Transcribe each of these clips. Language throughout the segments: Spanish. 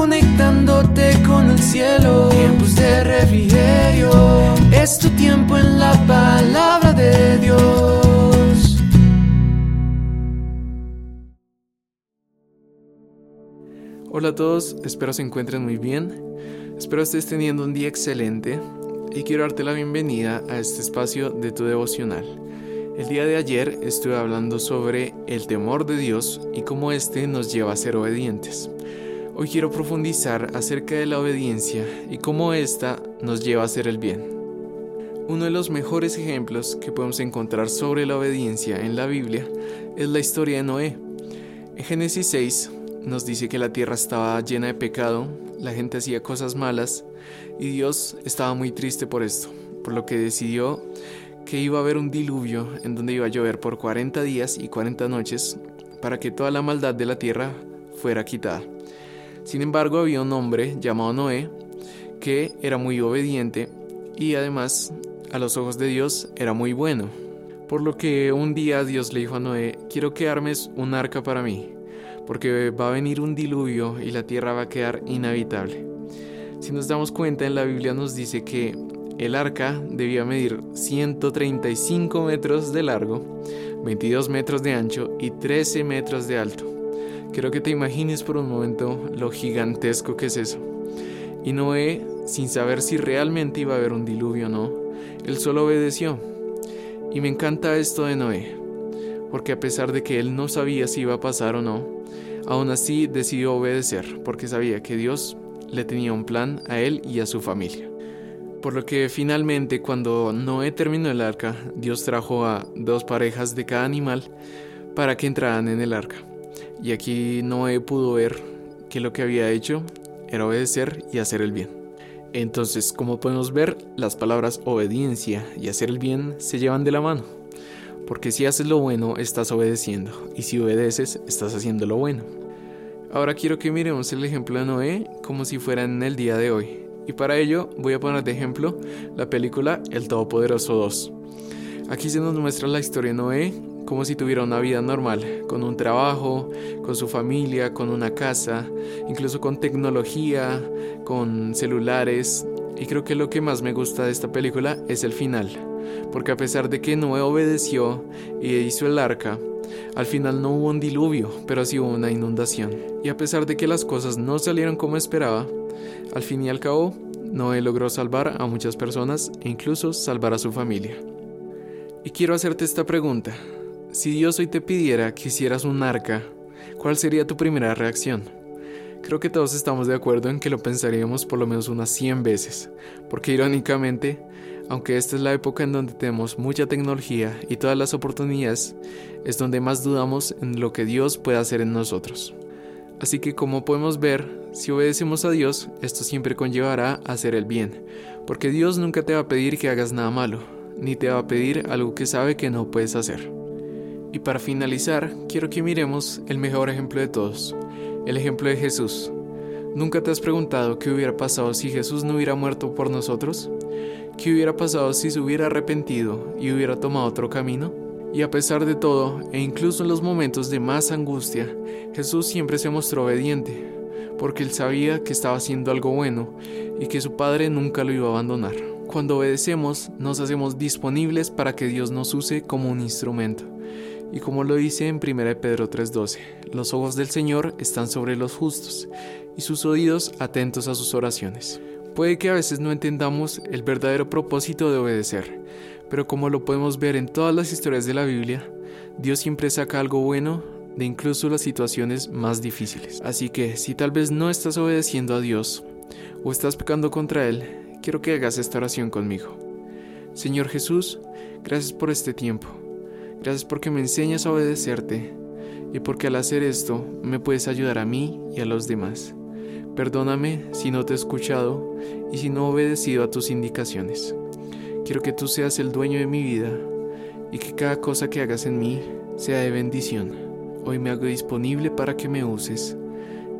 conectándote con el cielo. Tiempos de refrigerio, es tu tiempo en la palabra de Dios. Hola a todos, espero se encuentren muy bien. Espero estés teniendo un día excelente y quiero darte la bienvenida a este espacio de tu devocional. El día de ayer estuve hablando sobre el temor de Dios y cómo éste nos lleva a ser obedientes. Hoy quiero profundizar acerca de la obediencia y cómo ésta nos lleva a hacer el bien. Uno de los mejores ejemplos que podemos encontrar sobre la obediencia en la Biblia es la historia de Noé. En Génesis 6 nos dice que la tierra estaba llena de pecado, la gente hacía cosas malas y Dios estaba muy triste por esto, por lo que decidió que iba a haber un diluvio en donde iba a llover por 40 días y 40 noches para que toda la maldad de la tierra fuera quitada. Sin embargo, había un hombre llamado Noé que era muy obediente y además a los ojos de Dios era muy bueno. Por lo que un día Dios le dijo a Noé, quiero que armes un arca para mí, porque va a venir un diluvio y la tierra va a quedar inhabitable. Si nos damos cuenta, en la Biblia nos dice que el arca debía medir 135 metros de largo, 22 metros de ancho y 13 metros de alto. Quiero que te imagines por un momento lo gigantesco que es eso. Y Noé, sin saber si realmente iba a haber un diluvio o no, él solo obedeció. Y me encanta esto de Noé, porque a pesar de que él no sabía si iba a pasar o no, aún así decidió obedecer, porque sabía que Dios le tenía un plan a él y a su familia. Por lo que finalmente cuando Noé terminó el arca, Dios trajo a dos parejas de cada animal para que entraran en el arca. Y aquí Noé pudo ver que lo que había hecho era obedecer y hacer el bien. Entonces, como podemos ver, las palabras obediencia y hacer el bien se llevan de la mano. Porque si haces lo bueno, estás obedeciendo. Y si obedeces, estás haciendo lo bueno. Ahora quiero que miremos el ejemplo de Noé como si fuera en el día de hoy. Y para ello voy a poner de ejemplo la película El Todopoderoso 2. Aquí se nos muestra la historia de Noé como si tuviera una vida normal, con un trabajo, con su familia, con una casa, incluso con tecnología, con celulares. Y creo que lo que más me gusta de esta película es el final, porque a pesar de que Noé obedeció y hizo el arca, al final no hubo un diluvio, pero sí hubo una inundación. Y a pesar de que las cosas no salieron como esperaba, al fin y al cabo, Noé logró salvar a muchas personas e incluso salvar a su familia. Y quiero hacerte esta pregunta. Si Dios hoy te pidiera que hicieras un arca, ¿cuál sería tu primera reacción? Creo que todos estamos de acuerdo en que lo pensaríamos por lo menos unas 100 veces, porque irónicamente, aunque esta es la época en donde tenemos mucha tecnología y todas las oportunidades, es donde más dudamos en lo que Dios puede hacer en nosotros. Así que como podemos ver, si obedecemos a Dios, esto siempre conllevará a hacer el bien, porque Dios nunca te va a pedir que hagas nada malo, ni te va a pedir algo que sabe que no puedes hacer. Y para finalizar, quiero que miremos el mejor ejemplo de todos, el ejemplo de Jesús. ¿Nunca te has preguntado qué hubiera pasado si Jesús no hubiera muerto por nosotros? ¿Qué hubiera pasado si se hubiera arrepentido y hubiera tomado otro camino? Y a pesar de todo, e incluso en los momentos de más angustia, Jesús siempre se mostró obediente, porque él sabía que estaba haciendo algo bueno y que su Padre nunca lo iba a abandonar. Cuando obedecemos, nos hacemos disponibles para que Dios nos use como un instrumento. Y como lo dice en 1 Pedro 3:12, los ojos del Señor están sobre los justos y sus oídos atentos a sus oraciones. Puede que a veces no entendamos el verdadero propósito de obedecer, pero como lo podemos ver en todas las historias de la Biblia, Dios siempre saca algo bueno de incluso las situaciones más difíciles. Así que si tal vez no estás obedeciendo a Dios o estás pecando contra Él, quiero que hagas esta oración conmigo. Señor Jesús, gracias por este tiempo. Gracias porque me enseñas a obedecerte y porque al hacer esto me puedes ayudar a mí y a los demás. Perdóname si no te he escuchado y si no he obedecido a tus indicaciones. Quiero que tú seas el dueño de mi vida y que cada cosa que hagas en mí sea de bendición. Hoy me hago disponible para que me uses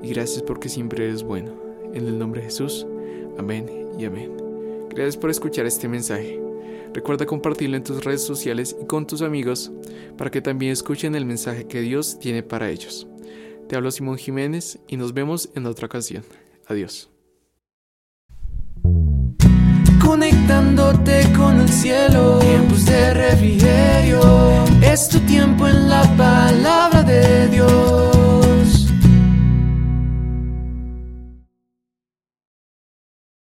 y gracias porque siempre eres bueno. En el nombre de Jesús, amén y amén. Gracias por escuchar este mensaje. Recuerda compartirlo en tus redes sociales y con tus amigos para que también escuchen el mensaje que Dios tiene para ellos. Te hablo Simón Jiménez y nos vemos en otra ocasión. Adiós. Conectándote con el cielo, tiempos de refrigerio, es tu tiempo en la palabra de Dios